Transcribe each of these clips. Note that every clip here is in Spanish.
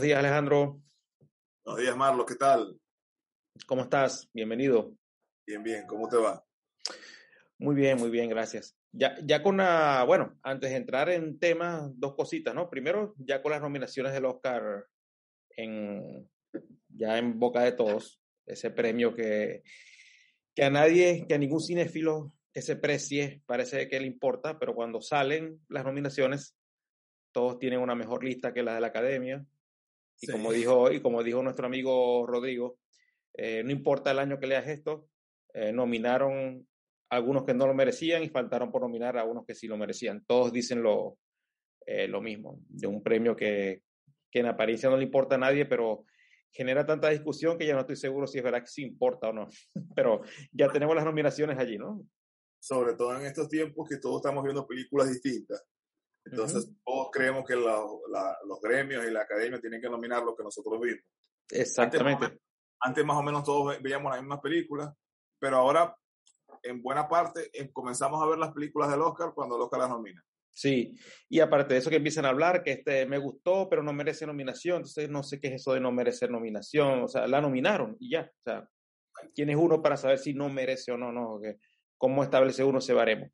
Buenos días, Alejandro. Buenos días, Marlo. ¿Qué tal? ¿Cómo estás? Bienvenido. Bien, bien. ¿Cómo te va? Muy bien, muy bien, gracias. Ya, ya con la, bueno, antes de entrar en temas, dos cositas, ¿no? Primero, ya con las nominaciones del Oscar en, ya en boca de todos, ese premio que, que a nadie, que a ningún cinéfilo que se precie parece que le importa, pero cuando salen las nominaciones, todos tienen una mejor lista que la de la academia. Y como dijo, y como dijo nuestro amigo Rodrigo, eh, no importa el año que leas esto, eh, nominaron a algunos que no lo merecían y faltaron por nominar a unos que sí lo merecían. Todos dicen lo, eh, lo mismo, de un premio que, que en apariencia no le importa a nadie, pero genera tanta discusión que ya no estoy seguro si es verdad que sí importa o no. Pero ya tenemos las nominaciones allí, ¿no? Sobre todo en estos tiempos que todos estamos viendo películas distintas. Entonces, todos creemos que los gremios y la academia tienen que nominar lo que nosotros vimos. Exactamente. Antes más, o menos, todos veíamos las mismas películas, pero ahora, en buena parte, em, comenzamos a ver las películas del Oscar cuando el Oscar las nomina. Sí, y aparte de eso que empiezan a hablar, que este me gustó, pero no merece nominación, entonces no sé qué es eso de no merecer nominación, o sea, la nominaron y ya, o sea, ¿quién es uno para saber si no merece o no? no ¿Cómo establece uno ese baremo?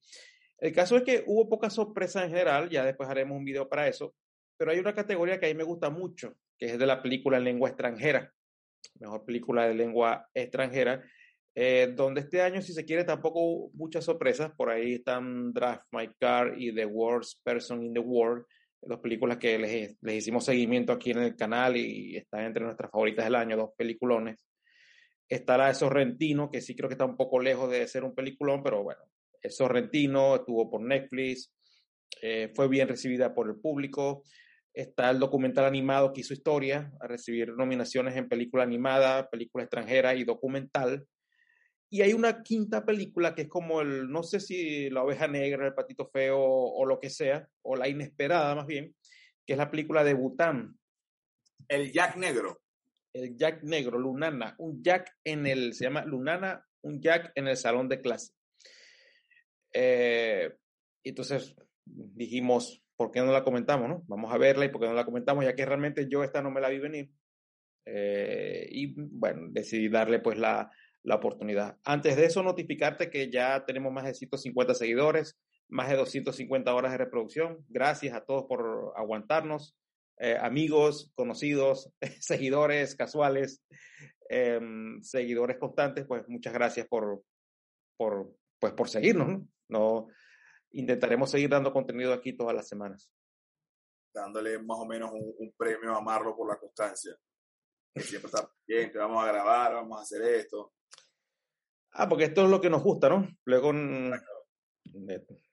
El caso es que hubo pocas sorpresas en general, ya después haremos un video para eso, pero hay una categoría que a mí me gusta mucho, que es de la película en lengua extranjera, mejor película de lengua extranjera, eh, donde este año, si se quiere, tampoco hubo muchas sorpresas, por ahí están Draft My Car y The Worst Person in the World, dos películas que les, les hicimos seguimiento aquí en el canal y están entre nuestras favoritas del año, dos peliculones. Está la de Sorrentino, que sí creo que está un poco lejos de ser un peliculón, pero bueno, Sorrentino, estuvo por Netflix, eh, fue bien recibida por el público. Está el documental animado que hizo historia, a recibir nominaciones en película animada, película extranjera y documental. Y hay una quinta película que es como el, no sé si la oveja negra, el patito feo o, lo que sea, o la inesperada más bien, que es la película de Bután. El Jack Negro. El Jack Negro, Lunana. Un Jack en el, se llama Lunana, un Jack en el salón de clase. Eh, entonces dijimos, ¿por qué no la comentamos? No? Vamos a verla y por qué no la comentamos, ya que realmente yo esta no me la vi venir. Eh, y bueno, decidí darle pues la, la oportunidad. Antes de eso, notificarte que ya tenemos más de 150 seguidores, más de 250 horas de reproducción. Gracias a todos por aguantarnos. Eh, amigos, conocidos, seguidores casuales, em, seguidores constantes, pues muchas gracias por, por, pues por seguirnos, ¿no? No intentaremos seguir dando contenido aquí todas las semanas. Dándole más o menos un, premio a Marlo por la constancia. siempre está vamos a grabar, vamos a hacer esto. Ah, porque esto es lo que nos gusta, ¿no? Luego con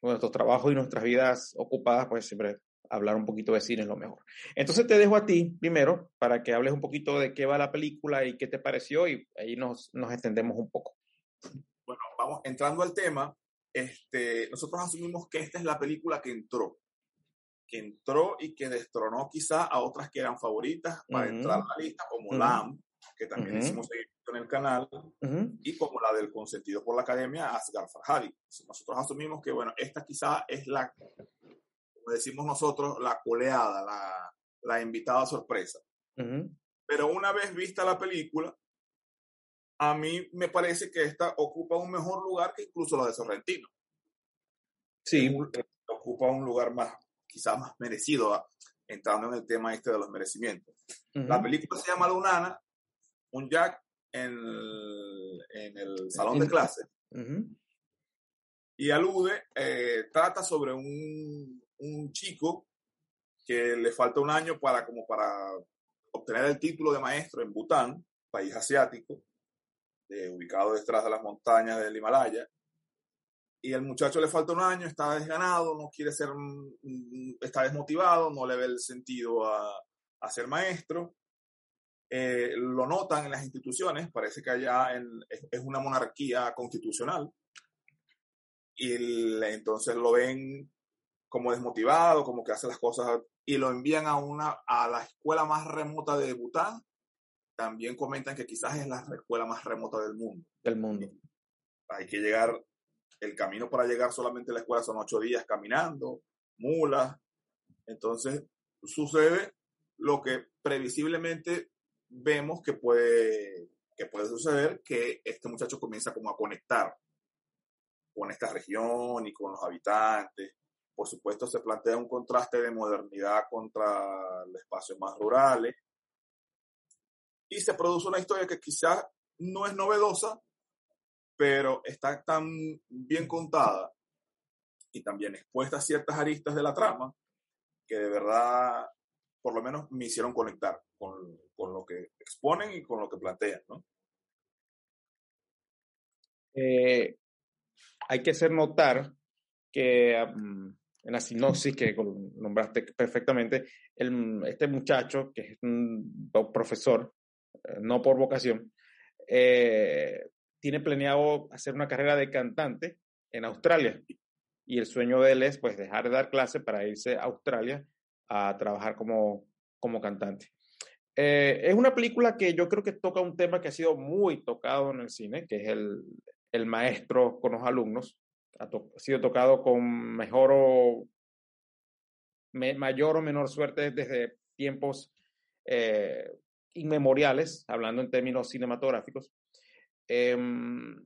nuestros trabajos y nuestras vidas ocupadas, pues siempre hablar un poquito de cine es lo mejor. Entonces te dejo a ti primero para que hables un poquito de qué va la película y qué te pareció y ahí nos, nos extendemos un poco. Bueno, vamos entrando al tema este, nosotros asumimos que esta es la película que entró, que entró y que destronó quizá a otras que eran favoritas para entrar a la lista, como Lamb, que también hicimos seguimiento en el canal, y como la del consentido por la academia, Asghar Farhadi. Nosotros asumimos que, bueno, esta quizá es la, como decimos nosotros, la coleada, la, la invitada sorpresa. Pero una vez vista la película, a mí me parece que esta ocupa un mejor lugar que incluso la de Sorrentino. Sí. Eh, ocupa un lugar más, quizás más merecido, ah, entrando en el tema este de los merecimientos. La película se llama Lunana, un Jack en el, salón de clase. Y alude, eh, trata sobre un, un chico que le falta un año para, como para obtener el título de maestro en Bután, país asiático, ubicado detrás de las montañas del Himalaya. y el muchacho le falta un año, está desganado, no quiere ser, está desmotivado, no le ve el sentido a, a ser maestro. Eh, lo notan en las instituciones, parece que allá es, una monarquía constitucional, y entonces lo ven como desmotivado, como que hace las cosas, y lo envían a, una, a la escuela más remota de Bután. También comentan que quizás es la escuela más remota del mundo. Del mundo. Hay que llegar el camino para llegar solamente a la escuela son ocho días caminando, mulas. Entonces sucede lo que previsiblemente vemos que puede, que puede suceder, que este muchacho comienza como a conectar con esta región y con los habitantes. Por supuesto, se plantea un contraste de modernidad contra los espacios más rurales. Y se produce una historia que quizás no es novedosa, pero está tan bien contada y también expuesta a ciertas aristas de la trama que de verdad, por lo menos, me hicieron conectar con, con lo que exponen y con lo que plantean, ¿no? Eh, hay que hacer notar que mm, en la sinopsis que nombraste perfectamente, el, este muchacho, que es un profesor, eh, no por vocación, eh, tiene planeado hacer una carrera de cantante en Australia. Y el sueño de él es pues dejar de dar clase para irse a Australia a trabajar como, como cantante. Eh, es una película que yo creo que toca un tema que ha sido muy tocado en el cine, que es el, el maestro con los alumnos. Ha, sido tocado con mejor o mayor o menor suerte desde tiempos eh, inmemoriales, hablando en términos cinematográficos. Em,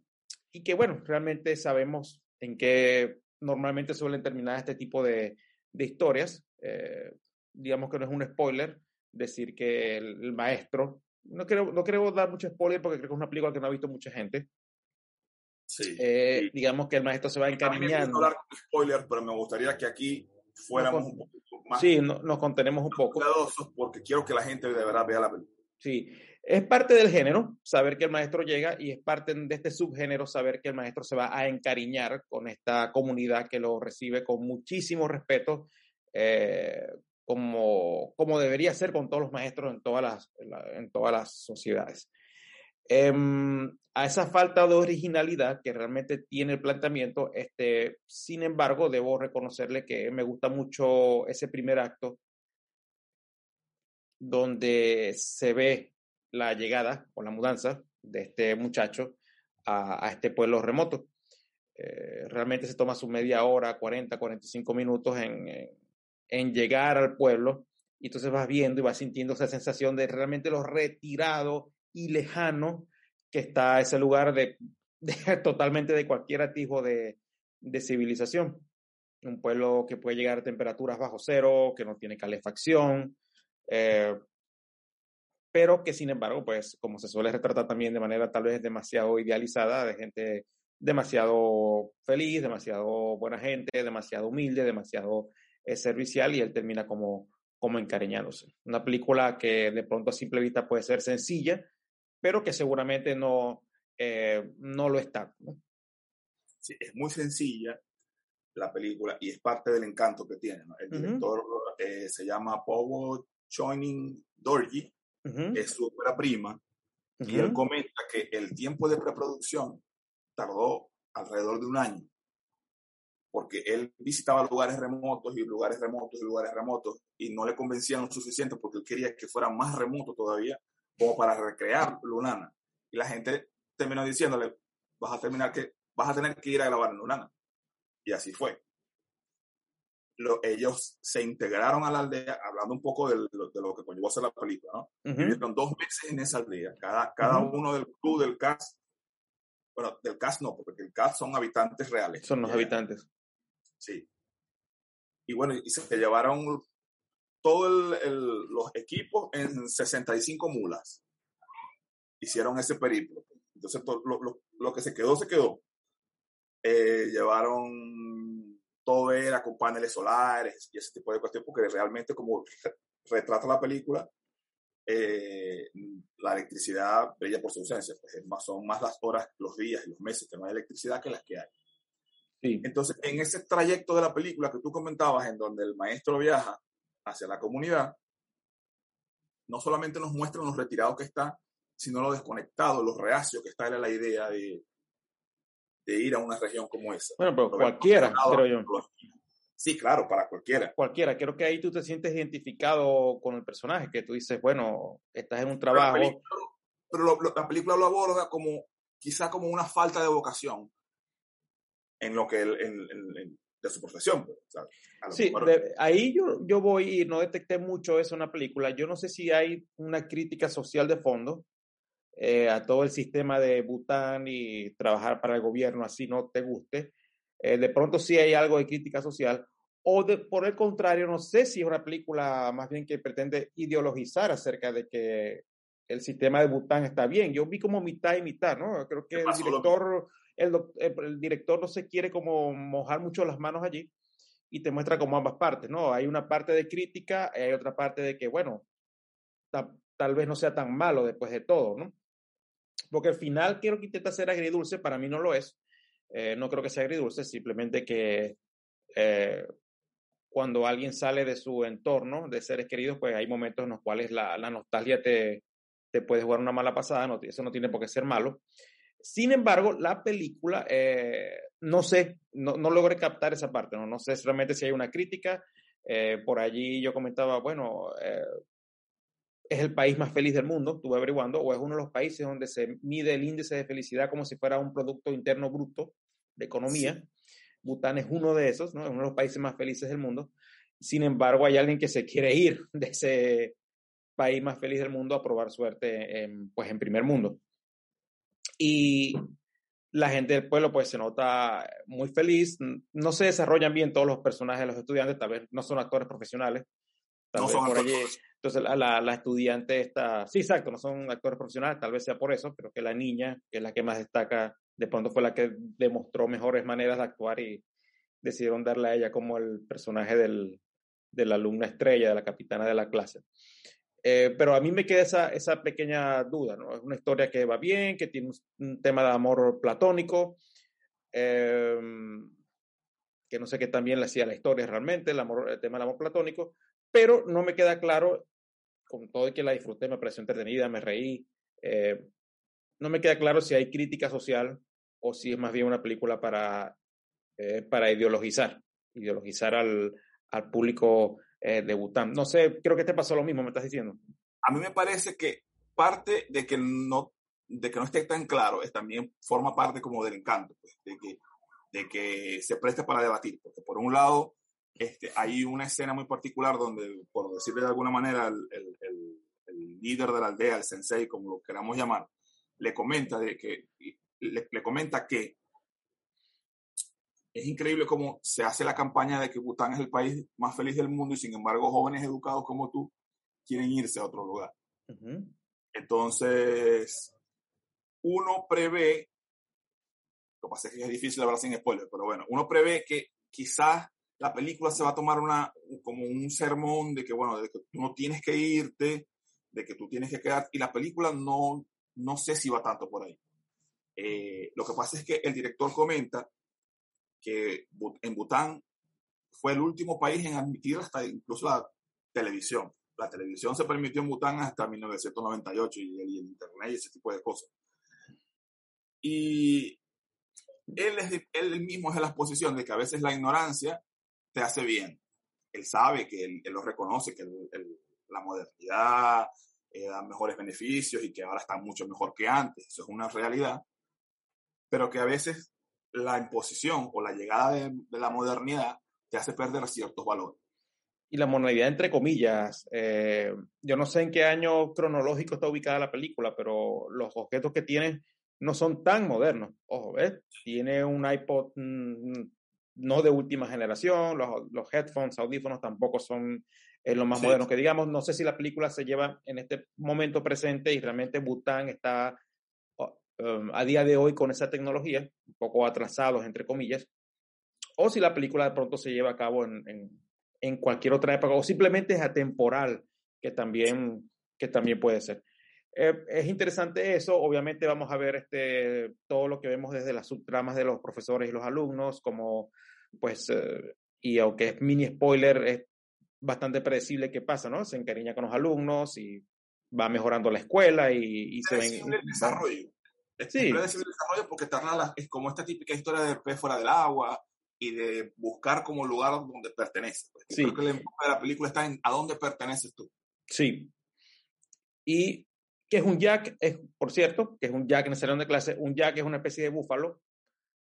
y que, bueno, realmente sabemos en qué normalmente suelen terminar este tipo de, de historias. Eh, digamos que no es un spoiler decir que el, maestro, no quiero, no quiero dar mucho spoiler porque creo que es una película que no ha visto mucha gente. Sí. Eh, digamos que el maestro se va encariñando. No hablar con spoilers, pero me gustaría que aquí fuéramos un poco más. Sí, nos contenemos un poco. Cuidadosos porque quiero que la gente de verdad vea la película. Sí, es parte del género saber que el maestro llega y es parte de este subgénero saber que el maestro se va a encariñar con esta comunidad que lo recibe con muchísimo respeto, eh, como, como debería ser con todos los maestros en todas las, en todas las sociedades. Em, a esa falta de originalidad que realmente tiene el planteamiento, este, sin embargo, debo reconocerle que me gusta mucho ese primer acto donde se ve la llegada o la mudanza de este muchacho a, este pueblo remoto. Eh, realmente se toma su media hora, 40, 45 minutos en, en, llegar al pueblo y entonces vas viendo y vas sintiendo esa sensación de realmente lo retirado y lejano que está ese lugar de, totalmente de cualquier atisbo de, de civilización. Un pueblo que puede llegar a temperaturas bajo cero, que no tiene calefacción, eh, pero que sin embargo, pues como se suele retratar también de manera tal vez demasiado idealizada, de gente demasiado feliz, demasiado buena gente, demasiado humilde, demasiado eh, servicial y él termina como, como encariñándose. Una película que de pronto a simple vista puede ser sencilla, pero que seguramente no, eh, no lo está. Sí, es muy sencilla la película y es parte del encanto que tiene. El director eh, se llama Paul Choining Dorji es su obra prima, y él comenta que el tiempo de preproducción tardó alrededor de un año, porque él visitaba lugares remotos y lugares remotos y lugares remotos, y no le convencían lo suficiente porque él quería que fuera más remoto todavía, como para recrear Lunana. Y la gente terminó diciéndole, vas a, terminar que, vas a tener que ir a grabar en Lunana. Y así fue ellos se integraron a la aldea, hablando un poco de, lo, de lo que conllevó a hacer la película, ¿no? Vivieron dos meses en esa aldea, cada, cada uno del club, del cast, bueno, del cast no, porque el cast son habitantes reales. Son los habitantes. Sí. Y bueno, y se llevaron todos los equipos en 65 mulas. Hicieron ese periplo. Entonces, lo, lo, lo que se quedó, se quedó. Eh, llevaron todo era con paneles solares y ese tipo de cuestiones, porque realmente como retrata la película, eh, la electricidad brilla por su ausencia. Pues, son más las horas, los días y los meses que no hay electricidad que las que hay. Entonces, en ese trayecto de la película que tú comentabas, en donde el maestro viaja hacia la comunidad, no solamente nos muestra los retirados que está, sino lo desconectado, los reacios que está en la idea de, de ir a una región como esa. Bueno, pero cualquiera, creo yo. Sí, claro, para cualquiera. Cualquiera. Creo que ahí tú te sientes identificado con el personaje, que tú dices, bueno, estás en un trabajo. Pero, la película lo aborda como, quizá como una falta de vocación en lo que, en, de su profesión. Pues, sí, ahí yo, yo voy y no detecté mucho eso en la película. Yo no sé si hay una crítica social de fondo eh, a todo el sistema de Bután y trabajar para el gobierno así no te guste. Eh, de pronto sí hay algo de crítica social. O de, por el contrario, no sé si es una película más bien que pretende ideologizar acerca de que el sistema de Bután está bien. Yo vi como mitad y mitad, ¿no? Creo que el director el, director no se quiere como mojar mucho las manos allí y te muestra como ambas partes, ¿no? Hay una parte de crítica y hay otra parte de que, bueno, tal vez no sea tan malo después de todo, ¿no? Porque al final quiero que intenta ser agridulce, para mí no lo es. Eh, no creo que sea agridulce, simplemente que eh, cuando alguien sale de su entorno de seres queridos, pues hay momentos en los cuales la, nostalgia te, puede jugar una mala pasada, eso no tiene por qué ser malo. Sin embargo, la película, eh, no sé, no, no, logré captar esa parte, no, sé realmente si hay una crítica. Por allí yo comentaba, bueno, es el país más feliz del mundo, estuve averiguando, o es uno de los países donde se mide el índice de felicidad como si fuera un Producto Interno Bruto de economía. Bután es uno de esos, ¿no? Es uno de los países más felices del mundo. Sin embargo, hay alguien que se quiere ir de ese país más feliz del mundo a probar suerte en, pues, en primer mundo. Y la gente del pueblo pues se nota muy feliz, no se desarrollan bien todos los personajes de los estudiantes, tal vez no son actores profesionales. no son por entonces la, la, estudiante está, sí, exacto, no son actores profesionales, tal vez sea por eso, pero que la niña, que es la que más destaca, de pronto fue la que demostró mejores maneras de actuar y decidieron darle a ella como el personaje del, de la alumna estrella, de la capitana de la clase. Eh, pero a mí me queda esa, esa pequeña duda, ¿no? Es una historia que va bien, que tiene un, tema de amor platónico, em, que no sé qué también le hacía la historia realmente, el, amor, el tema del amor platónico, pero no me queda claro, con todo y que la disfruté, me pareció entretenida, me reí, eh, no me queda claro si hay crítica social o si es más bien una película para, eh, para ideologizar, ideologizar al, al público eh, de Bután. No sé, creo que te pasó lo mismo, me estás diciendo. A mí me parece que parte de que no, de que no esté tan claro es también forma parte como del encanto, pues, de, que, de que se preste para debatir, porque por un lado este, hay una escena muy particular donde, por decirle de alguna manera, el, el, el, líder de la aldea, el sensei, como lo queramos llamar, le comenta de que le, le comenta que es increíble cómo se hace la campaña de que Bután es el país más feliz del mundo y sin embargo jóvenes educados como tú quieren irse a otro lugar. Entonces, uno prevé, lo que pasa es que es difícil hablar sin spoiler, pero bueno, uno prevé que quizás la película se va a tomar una, como un sermón de que, bueno, de que tú no tienes que irte, de que tú tienes que quedar, y la película no, no sé si va tanto por ahí. Eh, lo que pasa es que el director comenta que en Bután fue el último país en admitir hasta incluso la televisión. La televisión se permitió en Bután hasta 1998 y el, internet y ese tipo de cosas. Y él, es, él mismo es de la posición de que a veces la ignorancia te hace bien. Él sabe que él, lo reconoce, que la modernidad eh, da mejores beneficios y que ahora está mucho mejor que antes. Eso es una realidad. Pero que a veces la imposición o la llegada de, la modernidad te hace perder ciertos valores. Y la modernidad entre comillas, eh, yo no sé en qué año cronológico está ubicada la película, pero los objetos que tiene no son tan modernos. Ojo, ¿ves? Tiene un iPod mm, no de última generación, los, los headphones, audífonos tampoco son eh, los más modernos que digamos. No sé si la película se lleva en este momento presente y realmente Bután está Um, a día de hoy con esa tecnología, un poco atrasados, entre comillas, o si la película de pronto se lleva a cabo en, en, cualquier otra época, o simplemente es atemporal, que también, que también puede ser. Eh, es interesante eso. Obviamente vamos a ver este, todo lo que vemos desde las subtramas de los profesores y los alumnos, como pues, eh, y aunque es mini spoiler, es bastante predecible qué pasa, ¿no? Se encariña con los alumnos y va mejorando la escuela y, se ven... El desarrollo. Es sí. predecible el desarrollo porque es como esta típica historia de pez fuera del agua y de buscar como lugar donde pertenece. Pues. Sí. Creo que el enfoque de la película está en a dónde perteneces tú. Sí. Y que es un jack, es, por cierto, que es un jack en el salón de clase. Un jack es una especie de búfalo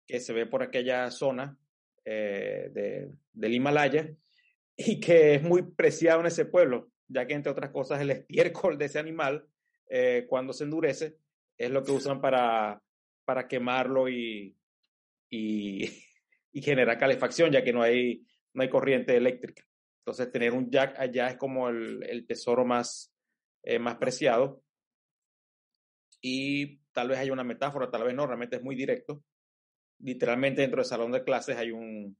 que se ve por aquella zona eh, de, del Himalaya y que es muy preciado en ese pueblo, ya que entre otras cosas el estiércol de ese animal, eh, cuando se endurece, es lo que usan para, para quemarlo y, y, generar calefacción, ya que no hay, no hay corriente eléctrica. Entonces, tener un jack allá es como el, el tesoro más, eh, más preciado. Y tal vez hay una metáfora, tal vez no, realmente es muy directo. Literalmente dentro del salón de clases hay un,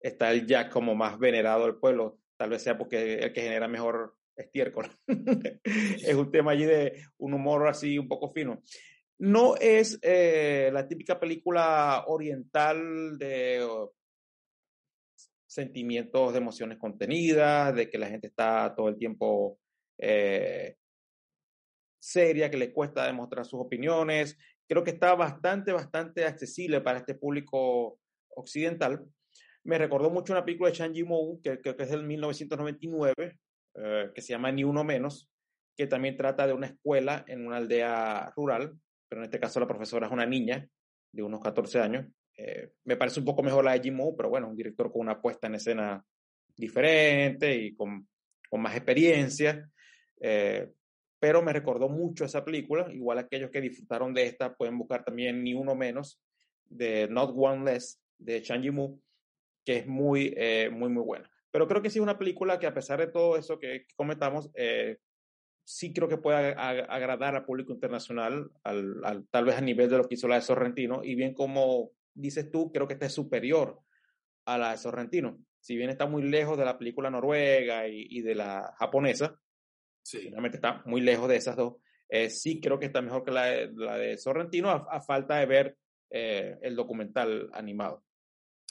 está el jack como más venerado del pueblo, tal vez sea porque el que genera mejor estiércol. es un tema allí de un humor así un poco fino. No es eh, la típica película oriental de sentimientos, de emociones contenidas, de que la gente está todo el tiempo eh, seria, que le cuesta demostrar sus opiniones. Creo que está bastante, bastante accesible para este público occidental. Me recordó mucho una película de Chang Yimou, que creo que es del 1999, eh, que se llama Ni Uno Menos, que también trata de una escuela en una aldea rural, pero en este caso la profesora es una niña de unos 14 años, eh, me parece un poco mejor la de Jim pero bueno, un director con una puesta en escena diferente y con, con más experiencia. Eh, pero me recordó mucho esa película. Igual aquellos que disfrutaron de esta pueden buscar también Ni Uno Menos de Not One Less de Chang Yimou, que es muy, eh, muy, muy buena. Pero creo que sí es una película que a pesar de todo eso que, comentamos, sí creo que puede agradar al público internacional, al, tal vez a nivel de lo que hizo la de Sorrentino, y bien como dices tú, creo que esta es superior a la de Sorrentino. Si bien está muy lejos de la película noruega y, de la japonesa, sí. realmente está muy lejos de esas dos, eh, sí creo que está mejor que la de, la de Sorrentino, a, falta de ver eh, el documental animado.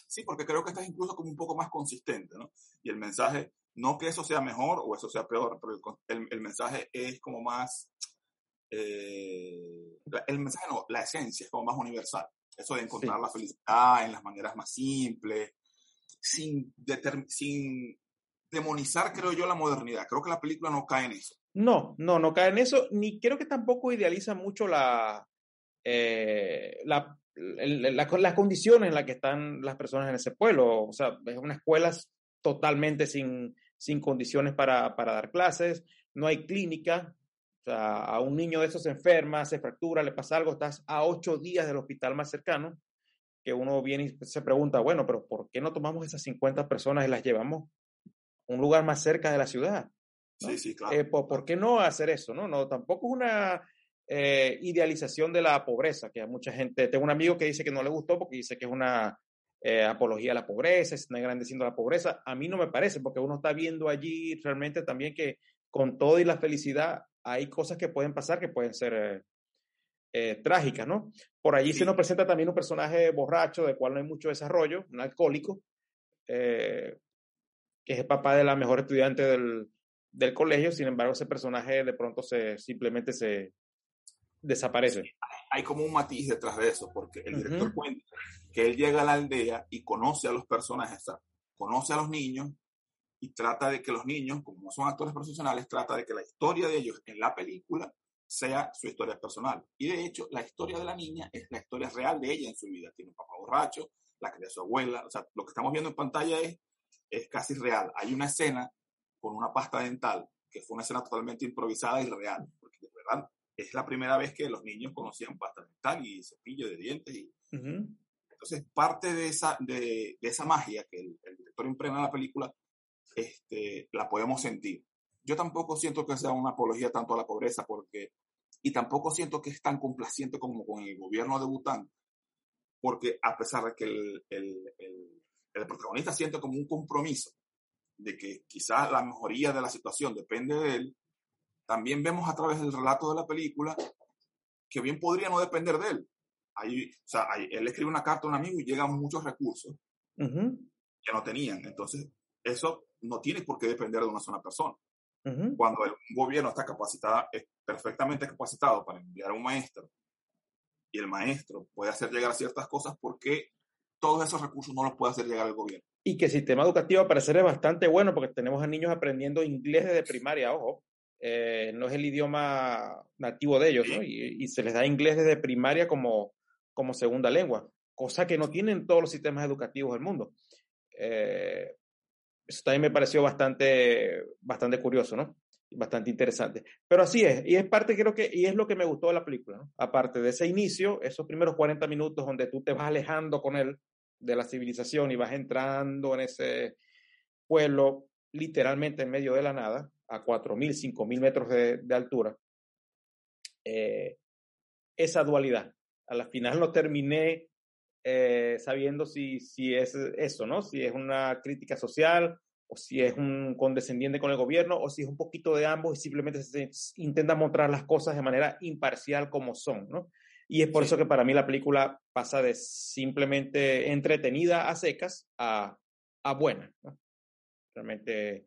Sí, porque creo que esta es incluso como un poco más consistente, ¿no? Y el mensaje, no que eso sea mejor o eso sea peor, pero el, el mensaje es como más, eh, el mensaje no, la esencia es como más universal. Eso de encontrar la felicidad en las maneras más simples, sin, sin demonizar, creo yo, la modernidad. Creo que la película no cae en eso. No, no, no cae en eso, ni creo que tampoco idealiza mucho la, eh, la, las condiciones en las que están las personas en ese pueblo. O sea, es una escuela totalmente sin, sin condiciones para, para dar clases, no hay clínica, sea, a un niño de esos se enferma, se fractura, le pasa algo, estás a ocho días del hospital más cercano, que uno viene y se pregunta, bueno, pero ¿por qué no tomamos esas 50 personas y las llevamos un lugar más cerca de la ciudad? Sí, sí, claro. Eh, ¿por, qué no hacer eso? No, no tampoco es una eh, idealización de la pobreza, que a mucha gente, tengo un amigo que dice que no le gustó porque dice que es una eh, apología a la pobreza, está engrandeciendo la pobreza. A mí no me parece, porque uno está viendo allí realmente también que con todo y la felicidad hay cosas que pueden pasar que pueden ser trágicas, ¿no? Por allí se nos presenta también un personaje borracho, de cual no hay mucho desarrollo, un alcohólico, eh, que es el papá de la mejor estudiante del, del, colegio, sin embargo ese personaje de pronto se, simplemente se desaparece. hay como un matiz detrás de eso, porque el director cuenta que él llega a la aldea y conoce a los personajes, conoce a los niños, y trata de que los niños, como son actores profesionales, trata de que la historia de ellos en la película sea su historia personal. Y de hecho, la historia de la niña es la historia real de ella en su vida. Tiene un papá borracho, la cría su abuela. O sea, lo que estamos viendo en pantalla es, es casi real. Hay una escena con una pasta dental que fue una escena totalmente improvisada y real. Porque de verdad es la primera vez que los niños conocían pasta dental y cepillo de dientes. Y, Entonces, parte de esa, de, de esa magia que el, el director impregna en la película este, la podemos sentir. Yo tampoco siento que sea una apología tanto a la pobreza, porque, y tampoco siento que es tan complaciente como con el gobierno de Bután, porque a pesar de que el, el, el, protagonista siente como un compromiso de que quizás la mejoría de la situación depende de él, también vemos a través del relato de la película que bien podría no depender de él. Ahí, o sea, él escribe una carta a un amigo y llegan muchos recursos que no tenían. Entonces, eso no tiene por qué depender de una sola persona. Cuando el gobierno está capacitado, es perfectamente capacitado para enviar a un maestro y el maestro puede hacer llegar ciertas cosas porque todos esos recursos no los puede hacer llegar el gobierno. Y que el sistema educativo al parecer es bastante bueno porque tenemos a niños aprendiendo inglés desde primaria, ojo. Eh, no es el idioma nativo de ellos, ¿no? Y, se les da inglés desde primaria como, como segunda lengua, cosa que no tienen todos los sistemas educativos del mundo. Eh, eso también me pareció bastante, bastante curioso, ¿no? Bastante interesante. Pero así es, y es parte, creo que, y es lo que me gustó de la película, ¿no? Aparte de ese inicio, esos primeros 40 minutos donde tú te vas alejando con él de la civilización y vas entrando en ese pueblo literalmente en medio de la nada, a 4.000, 5.000 metros de, de altura, eh, esa dualidad. A la final no terminé eh, sabiendo si, si es eso, ¿no? Si es una crítica social o si es un condescendiente con el gobierno o si es un poquito de ambos y simplemente se intenta mostrar las cosas de manera imparcial como son, ¿no? Y es por eso que para mí la película pasa de simplemente entretenida a secas a, a buena, ¿no? Realmente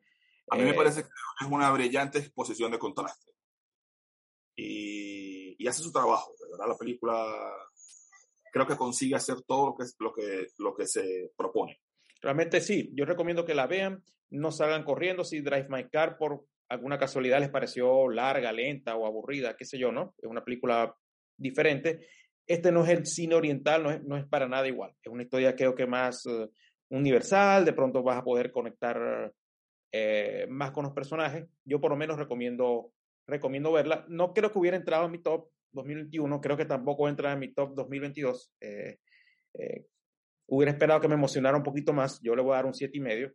a mí me eh, parece que es una brillante exposición de contraste. Y, y, hace su trabajo, verdad, la película creo que consigue hacer todo lo que, lo que, lo que se propone. Realmente sí, yo recomiendo que la vean, no salgan corriendo si Drive My Car por alguna casualidad les pareció larga, lenta o aburrida, qué sé yo, ¿no? Es una película diferente. Este no es el cine oriental, no es, no es para nada igual. Es una historia creo que más uh, universal, de pronto vas a poder conectar eh, más con los personajes. Yo por lo menos recomiendo, recomiendo verla. No creo que hubiera entrado en mi top 2021, creo que tampoco entra en mi top 2022. Eh, eh, hubiera esperado que me emocionara un poquito más. Yo le voy a dar un siete y medio,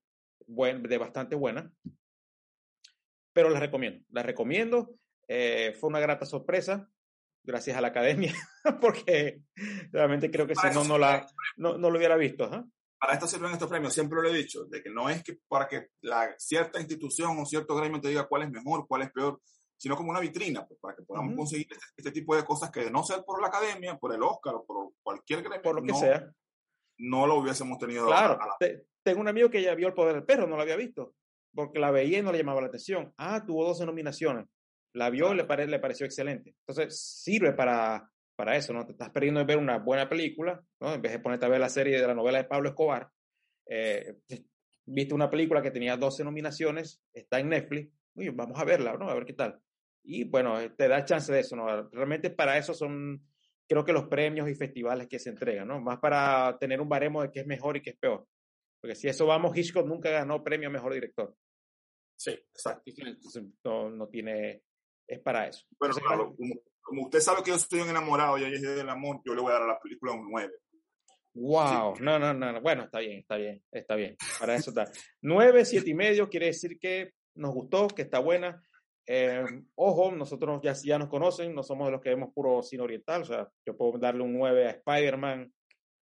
buen, de bastante buena. Pero la recomiendo, la recomiendo. fue una grata sorpresa, gracias a la academia, porque realmente creo que si no, no, la, no, no lo hubiera visto. ¿eh? para esto sirven estos premios, siempre lo he dicho, de que no es que para que la cierta institución o cierto gremio te diga cuál es mejor, cuál es peor, sino como una vitrina, pues, para que podamos conseguir este, este, tipo de cosas que de no ser por la academia, por el Oscar o por cualquier gremio, por lo que sea, no lo hubiésemos tenido. Claro, tengo un amigo que ya vio El Poder del Perro, no lo había visto, porque la veía y no le llamaba la atención. Ah, tuvo 12 nominaciones, la vio y le, pare, le pareció excelente. Entonces, sirve para para eso, ¿no? Te estás perdiendo de ver una buena película, ¿no? En vez de ponerte a ver la serie de la novela de Pablo Escobar, eh, viste una película que tenía 12 nominaciones, está en Netflix, uy, vamos a verla, ¿no? A ver qué tal. Y bueno, eh, te da chance de eso, ¿no? Realmente para eso son, creo que los premios y festivales que se entregan, ¿no? Más para tener un baremo de qué es mejor y qué es peor. Porque si eso vamos, Hitchcock nunca ganó premio a mejor director. Sí, exacto. Entonces, no, no tiene, es para eso. Bueno, claro, como usted sabe que yo estoy enamorado, yo llegué del amor, yo le voy a dar a la película un 9. Wow, no, no, no, bueno, está bien, está bien, está bien, para eso está. 9, 7 y medio quiere decir que nos gustó, que está buena. Eh, ojo, nosotros ya, ya nos conocen, no somos de los que vemos puro cine oriental, o sea, yo puedo darle un 9 a Spider-Man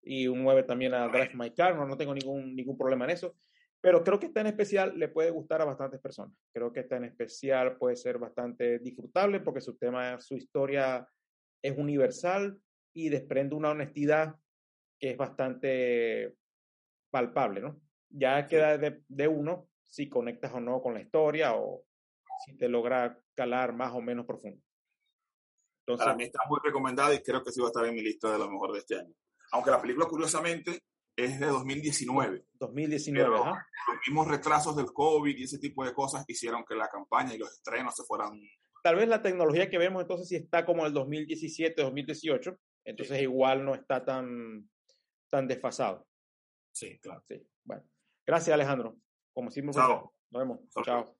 y un 9 también a Drive My Car, no, no tengo ningún, ningún problema en eso. Pero creo que esta en especial le puede gustar a bastantes personas. Creo que esta en especial puede ser bastante disfrutable porque su tema, su historia es universal y desprende una honestidad que es bastante palpable, ¿no? Ya queda de, de uno si conectas o no con la historia o si te logra calar más o menos profundo. Entonces, Para mí está muy recomendada y creo que sí va a estar en mi lista de lo mejor de este año. Aunque la película, curiosamente, es de 2019. 2019, Los mismos retrasos del COVID y ese tipo de cosas hicieron que la campaña y los estrenos se fueran. Tal vez la tecnología que vemos entonces sí está como el 2017, 2018, entonces igual no está tan, tan desfasado. Sí, claro. Sí, bueno. Gracias, Alejandro. Como siempre, Chao. nos vemos. Chao.